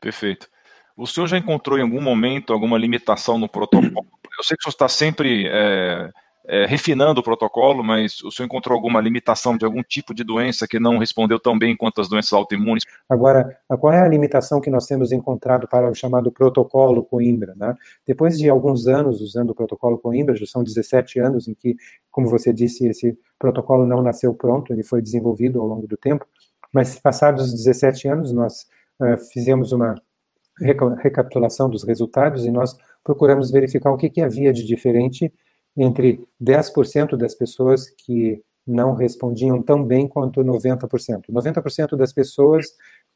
Perfeito. O senhor já encontrou em algum momento alguma limitação no protocolo? Eu sei que o senhor está sempre é, é, refinando o protocolo, mas o senhor encontrou alguma limitação de algum tipo de doença que não respondeu tão bem quanto as doenças autoimunes? Agora, qual é a limitação que nós temos encontrado para o chamado protocolo Coimbra? Né? Depois de alguns anos usando o protocolo Coimbra, já são 17 anos em que, como você disse, esse protocolo não nasceu pronto, ele foi desenvolvido ao longo do tempo, mas passados os 17 anos, nós fizemos uma recapitulação dos resultados e nós procuramos verificar o que, que havia de diferente entre 10% das pessoas que não respondiam tão bem quanto 90%. 90% das pessoas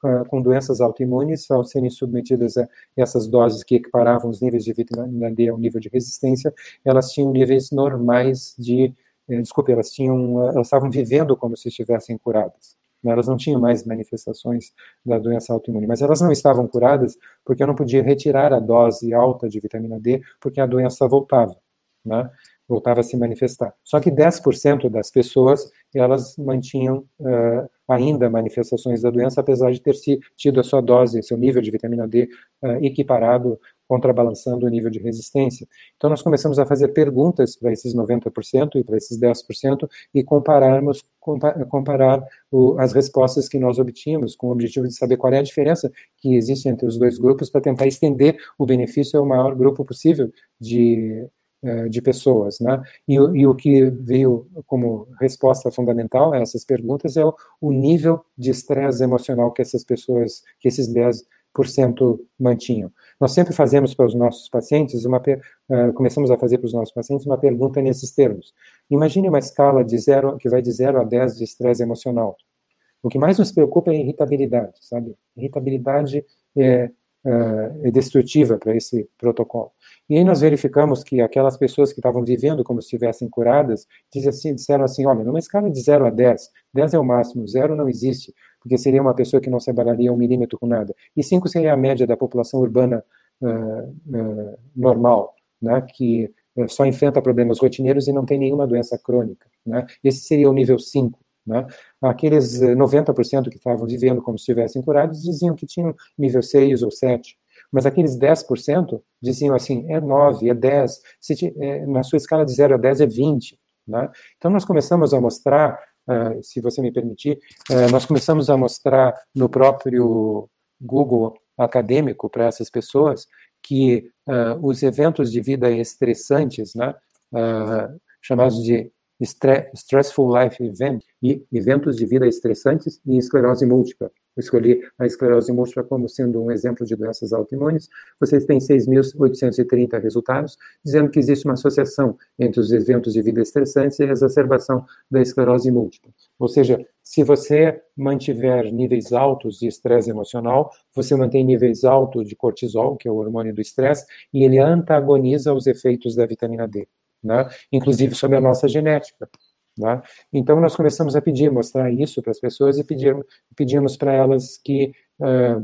uh, com doenças autoimunes, ao serem submetidas a essas doses que equiparavam os níveis de vitamina D ao nível de resistência, elas tinham níveis normais de, eh, desculpe, elas tinham, elas estavam vivendo como se estivessem curadas. Né? Elas não tinham mais manifestações da doença autoimune, mas elas não estavam curadas porque eu não podia retirar a dose alta de vitamina D porque a doença voltava. Né? voltava a se manifestar. Só que 10% das pessoas, elas mantinham uh, ainda manifestações da doença, apesar de ter tido a sua dose, seu nível de vitamina D uh, equiparado, contrabalançando o nível de resistência. Então, nós começamos a fazer perguntas para esses 90% e para esses 10% e compararmos, comparar o, as respostas que nós obtínhamos, com o objetivo de saber qual é a diferença que existe entre os dois grupos, para tentar estender o benefício ao maior grupo possível de é, de pessoas, né? E, e, o que veio como resposta fundamental a essas perguntas é o, o nível de estresse emocional que essas pessoas, que esses 10% mantinham. Nós sempre fazemos para os nossos pacientes uma uh, começamos a fazer para os nossos pacientes uma pergunta nesses termos. Imagine uma escala de zero que vai de 0 a 10 de estresse emocional. O que mais nos preocupa é a irritabilidade, sabe? Irritabilidade é, uh, é destrutiva para esse protocolo. E aí nós verificamos que aquelas pessoas que estavam vivendo como se estivessem curadas, assim, disseram assim, olha, numa escala de 0 a 10, 10 é o máximo, 0 não existe, porque seria uma pessoa que não se abalaria um milímetro com nada. E 5 seria a média da população urbana uh, uh, normal, né, que uh, só enfrenta problemas rotineiros e não tem nenhuma doença crônica. Né? Esse seria o nível 5. Né? Aqueles 90% que estavam vivendo como se estivessem curados diziam que tinham nível 6 ou 7. Mas aqueles 10% diziam assim, é 9, é 10, se, é, na sua escala de 0 a 10 é 20. Né? Então nós começamos a mostrar, uh, se você me permitir, uh, nós começamos a mostrar no próprio Google acadêmico para essas pessoas que uh, os eventos de vida estressantes, né, chamados de Stressful Life Event e eventos de vida estressantes e esclerose múltipla. Eu escolhi a esclerose múltipla como sendo um exemplo de doenças autoimunes. Vocês têm 6.830 resultados, dizendo que existe uma associação entre os eventos de vida estressantes e a exacerbação da esclerose múltipla. Ou seja, se você mantiver níveis altos de estresse emocional, você mantém níveis altos de cortisol, que é o hormônio do estresse, e ele antagoniza os efeitos da vitamina D né? inclusive sobre a nossa genética. Né? Então, nós começamos a pedir, mostrar isso para as pessoas e pedir, pedimos para elas que, uh,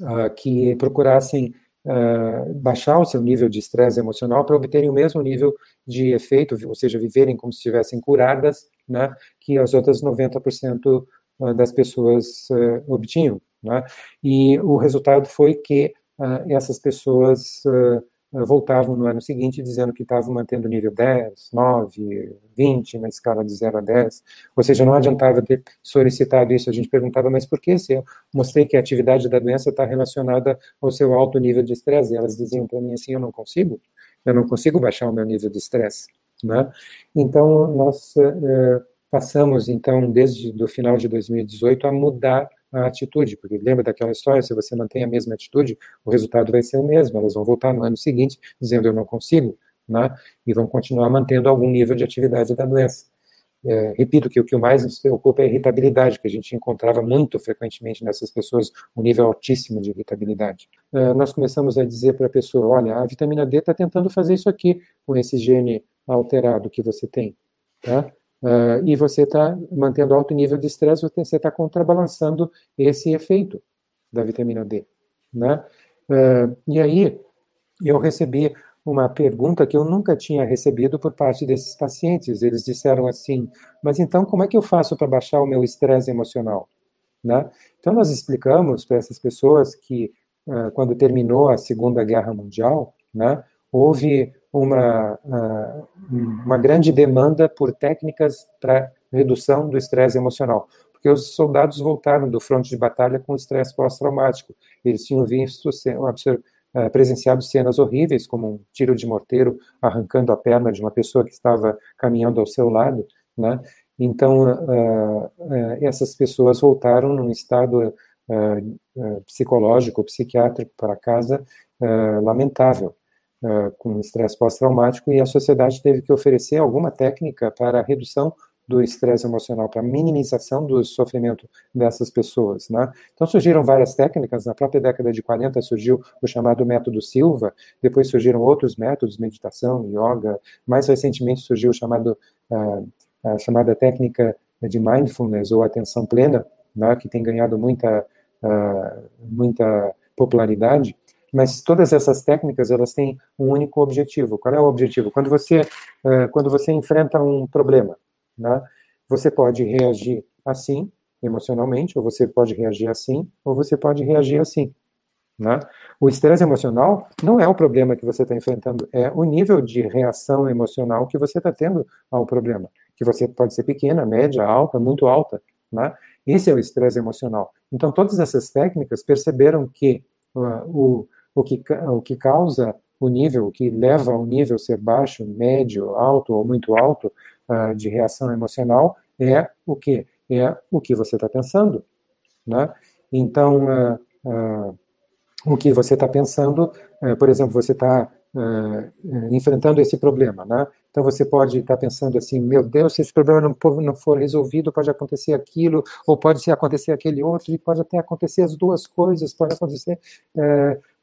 uh, que procurassem uh, baixar o seu nível de estresse emocional para obterem o mesmo nível de efeito, ou seja, viverem como se estivessem curadas, né, que as outras 90% das pessoas obtinham. Né? E o resultado foi que essas pessoas voltavam no ano seguinte dizendo que estavam mantendo nível 10, 9, 20 na escala de 0 a 10. Ou seja, não adiantava ter solicitado isso. A gente perguntava, mas por que se eu mostrei que a atividade da doença está relacionada ao seu alto nível de estresse? E elas diziam para mim assim, eu não consigo, eu não consigo baixar o meu nível de estresse. Né? Então, nós uh, passamos, então, desde o final de 2018, a mudar a atitude, porque lembra daquela história, se você mantém a mesma atitude, o resultado vai ser o mesmo, elas vão voltar no ano seguinte dizendo eu não consigo, né? e vão continuar mantendo algum nível de atividade da doença. É, repito que o que mais nos preocupa é a irritabilidade, que a gente encontrava muito frequentemente nessas pessoas, um nível altíssimo de irritabilidade. É, nós começamos a dizer para a pessoa, olha, a vitamina D está tentando fazer isso aqui com esse gene alterado que você tem, tá? Uh, e você está mantendo alto nível de estresse, você está contrabalançando esse efeito da vitamina D. Né? Uh, e aí, eu recebi uma pergunta que eu nunca tinha recebido por parte desses pacientes. Eles disseram assim: Mas então, como é que eu faço para baixar o meu estresse emocional? Né? Então, nós explicamos para essas pessoas que uh, quando terminou a Segunda Guerra Mundial, né, houve uma, uh, uma grande demanda por técnicas para redução do estresse emocional, porque os soldados voltaram do fronte de batalha com estresse pós-traumático. Eles tinham visto, uh, presenciado cenas horríveis, como um tiro de morteiro arrancando a perna de uma pessoa que estava caminhando ao seu lado, né? Então, uh, essas pessoas voltaram num estado psicológico, psiquiátrico para casa lamentável, com estresse pós-traumático, e a sociedade teve que oferecer alguma técnica para a redução do estresse emocional, para minimização do sofrimento dessas pessoas. Né? Então surgiram várias técnicas, na própria década de 40 surgiu o chamado método Silva, depois surgiram outros métodos, meditação, yoga, mais recentemente surgiu o chamado uh, a chamada técnica de mindfulness ou atenção plena, né, que tem ganhado muita, uh, muita popularidade, mas todas essas técnicas elas têm um único objetivo. Qual é o objetivo? Quando você uh, quando você enfrenta um problema, né, você pode reagir assim emocionalmente, ou você pode reagir assim, ou você pode reagir assim. Né? O estresse emocional não é o problema que você está enfrentando, é o nível de reação emocional que você está tendo ao problema, que você pode ser pequena, média, alta, muito alta. Né? Esse é o estresse emocional. Então, todas essas técnicas perceberam que uh, o, o, que, o que causa o nível, o que leva ao nível ser baixo, médio, alto ou muito alto uh, de reação emocional é o que? É o que você está pensando. Né? Então, uh, o que você está pensando, é, por exemplo, você está é, enfrentando esse problema, né? Então você pode estar tá pensando assim, meu Deus, se esse problema não, não for resolvido, pode acontecer aquilo, ou pode acontecer aquele outro, e pode até acontecer as duas coisas, pode acontecer.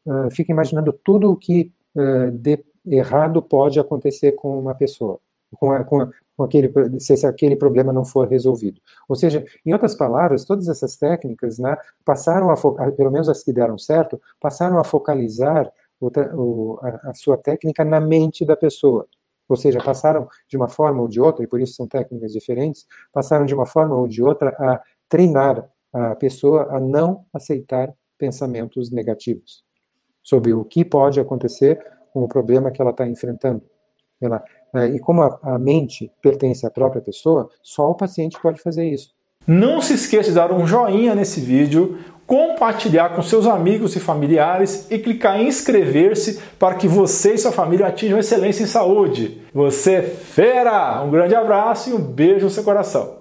É, fica imaginando tudo o que é, de errado pode acontecer com uma pessoa, com, a, com, a, com aquele, se aquele problema não for resolvido. Ou seja, em outras palavras, todas essas técnicas né, passaram a, focar, pelo menos as que deram certo, passaram a focalizar o, o, a, a sua técnica na mente da pessoa. Ou seja, passaram de uma forma ou de outra, e por isso são técnicas diferentes, passaram de uma forma ou de outra a treinar a pessoa a não aceitar pensamentos negativos sobre o que pode acontecer com o problema que ela está enfrentando. Ela, é, e como a, a mente pertence à própria pessoa, só o paciente pode fazer isso. Não se esqueça de dar um joinha nesse vídeo, compartilhar com seus amigos e familiares e clicar em inscrever-se para que você e sua família atinjam excelência em saúde. Você é fera! Um grande abraço e um beijo no seu coração.